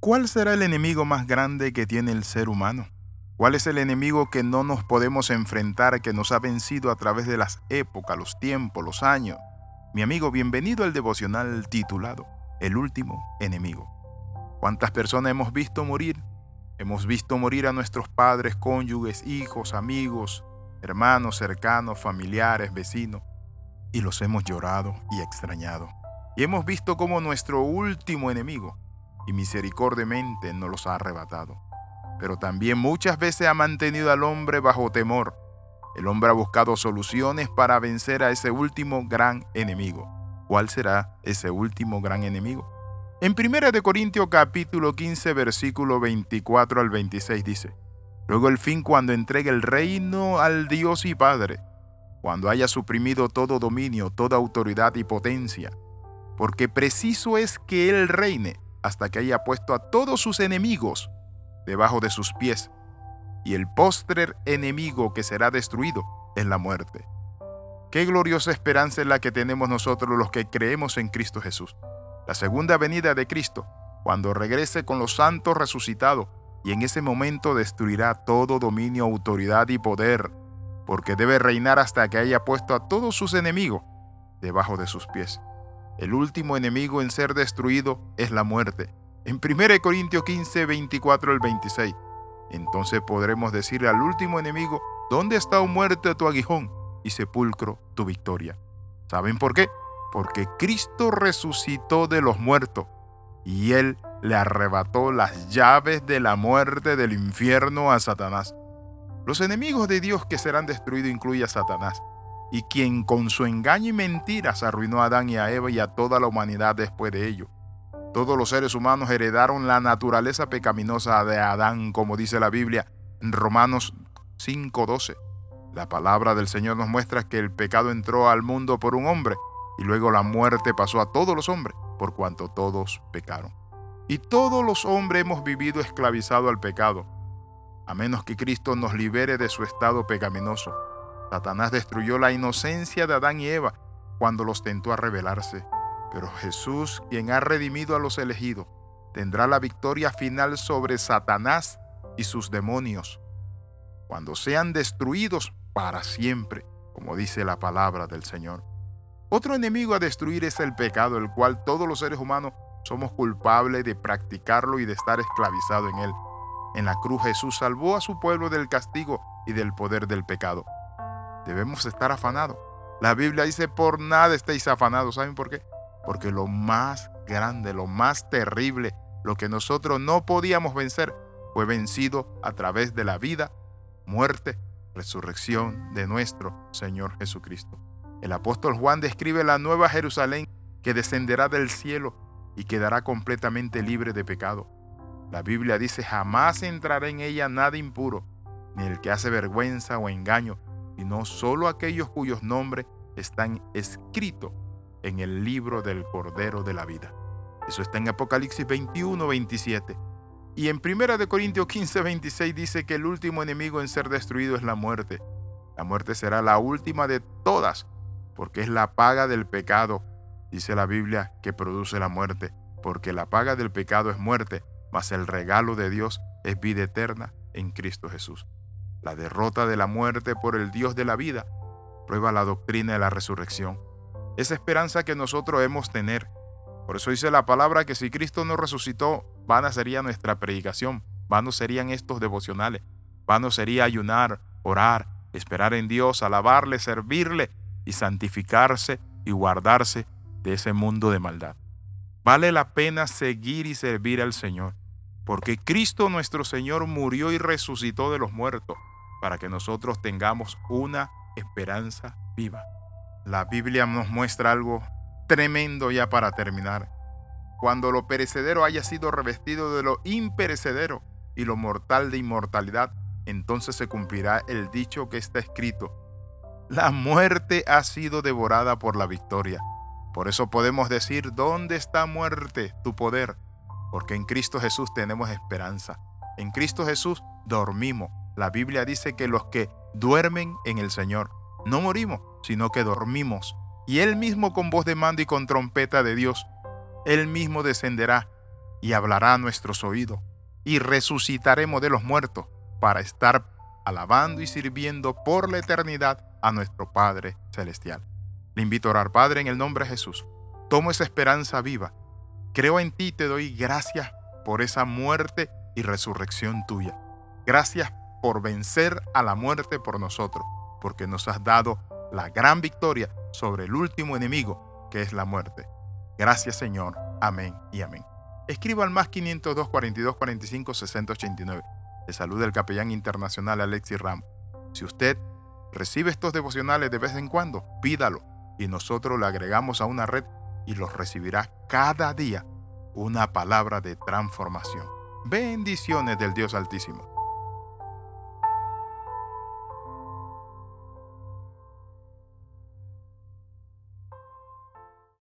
¿Cuál será el enemigo más grande que tiene el ser humano? ¿Cuál es el enemigo que no nos podemos enfrentar, que nos ha vencido a través de las épocas, los tiempos, los años? Mi amigo, bienvenido al devocional titulado El último enemigo. ¿Cuántas personas hemos visto morir? Hemos visto morir a nuestros padres, cónyuges, hijos, amigos, hermanos cercanos, familiares, vecinos, y los hemos llorado y extrañado. Y hemos visto como nuestro último enemigo, y misericordiamente nos los ha arrebatado. Pero también muchas veces ha mantenido al hombre bajo temor. El hombre ha buscado soluciones para vencer a ese último gran enemigo. ¿Cuál será ese último gran enemigo? En 1 de Corintios capítulo 15 versículo 24 al 26 dice: Luego el fin cuando entregue el reino al Dios y Padre, cuando haya suprimido todo dominio, toda autoridad y potencia, porque preciso es que Él reine hasta que haya puesto a todos sus enemigos debajo de sus pies, y el postrer enemigo que será destruido es la muerte. Qué gloriosa esperanza es la que tenemos nosotros los que creemos en Cristo Jesús. La segunda venida de Cristo, cuando regrese con los santos resucitados, y en ese momento destruirá todo dominio, autoridad y poder, porque debe reinar hasta que haya puesto a todos sus enemigos debajo de sus pies. El último enemigo en ser destruido es la muerte. En 1 Corintios 15, 24 al 26. Entonces podremos decirle al último enemigo, ¿dónde está, o muerte, tu aguijón y sepulcro tu victoria? ¿Saben por qué? Porque Cristo resucitó de los muertos y Él le arrebató las llaves de la muerte del infierno a Satanás. Los enemigos de Dios que serán destruidos incluyen a Satanás, y quien con su engaño y mentiras arruinó a Adán y a Eva y a toda la humanidad después de ello. Todos los seres humanos heredaron la naturaleza pecaminosa de Adán, como dice la Biblia en Romanos 5:12. La palabra del Señor nos muestra que el pecado entró al mundo por un hombre y luego la muerte pasó a todos los hombres, por cuanto todos pecaron. Y todos los hombres hemos vivido esclavizados al pecado, a menos que Cristo nos libere de su estado pecaminoso. Satanás destruyó la inocencia de Adán y Eva cuando los tentó a rebelarse. Pero Jesús, quien ha redimido a los elegidos, tendrá la victoria final sobre Satanás y sus demonios, cuando sean destruidos para siempre, como dice la palabra del Señor. Otro enemigo a destruir es el pecado, el cual todos los seres humanos somos culpables de practicarlo y de estar esclavizados en él. En la cruz Jesús salvó a su pueblo del castigo y del poder del pecado debemos estar afanados. La Biblia dice, por nada estéis afanados. ¿Saben por qué? Porque lo más grande, lo más terrible, lo que nosotros no podíamos vencer, fue vencido a través de la vida, muerte, resurrección de nuestro Señor Jesucristo. El apóstol Juan describe la nueva Jerusalén que descenderá del cielo y quedará completamente libre de pecado. La Biblia dice, jamás entrará en ella nada impuro, ni el que hace vergüenza o engaño, sino solo aquellos cuyos nombres están escritos en el libro del Cordero de la Vida. Eso está en Apocalipsis 21, 27. Y en 1 Corintios 15, 26 dice que el último enemigo en ser destruido es la muerte. La muerte será la última de todas, porque es la paga del pecado, dice la Biblia, que produce la muerte, porque la paga del pecado es muerte, mas el regalo de Dios es vida eterna en Cristo Jesús. La derrota de la muerte por el Dios de la vida prueba la doctrina de la resurrección. Esa esperanza que nosotros hemos tener. Por eso dice la palabra que si Cristo no resucitó, vana sería nuestra predicación, vanos serían estos devocionales, vano sería ayunar, orar, esperar en Dios, alabarle, servirle y santificarse y guardarse de ese mundo de maldad. Vale la pena seguir y servir al Señor, porque Cristo nuestro Señor murió y resucitó de los muertos para que nosotros tengamos una esperanza viva. La Biblia nos muestra algo tremendo ya para terminar. Cuando lo perecedero haya sido revestido de lo imperecedero y lo mortal de inmortalidad, entonces se cumplirá el dicho que está escrito. La muerte ha sido devorada por la victoria. Por eso podemos decir, ¿dónde está muerte tu poder? Porque en Cristo Jesús tenemos esperanza. En Cristo Jesús dormimos la Biblia dice que los que duermen en el Señor no morimos, sino que dormimos. Y Él mismo con voz de mando y con trompeta de Dios, Él mismo descenderá y hablará a nuestros oídos, y resucitaremos de los muertos para estar alabando y sirviendo por la eternidad a nuestro Padre Celestial. Le invito a orar, Padre, en el nombre de Jesús. Tomo esa esperanza viva. Creo en ti y te doy gracias por esa muerte y resurrección tuya. Gracias por vencer a la muerte por nosotros, porque nos has dado la gran victoria sobre el último enemigo, que es la muerte. Gracias Señor. Amén y amén. Escriba al más 502 42 45 60 89. Le saluda el capellán internacional Alexis Ram. Si usted recibe estos devocionales de vez en cuando, pídalo y nosotros le agregamos a una red y los recibirá cada día una palabra de transformación. Bendiciones del Dios Altísimo.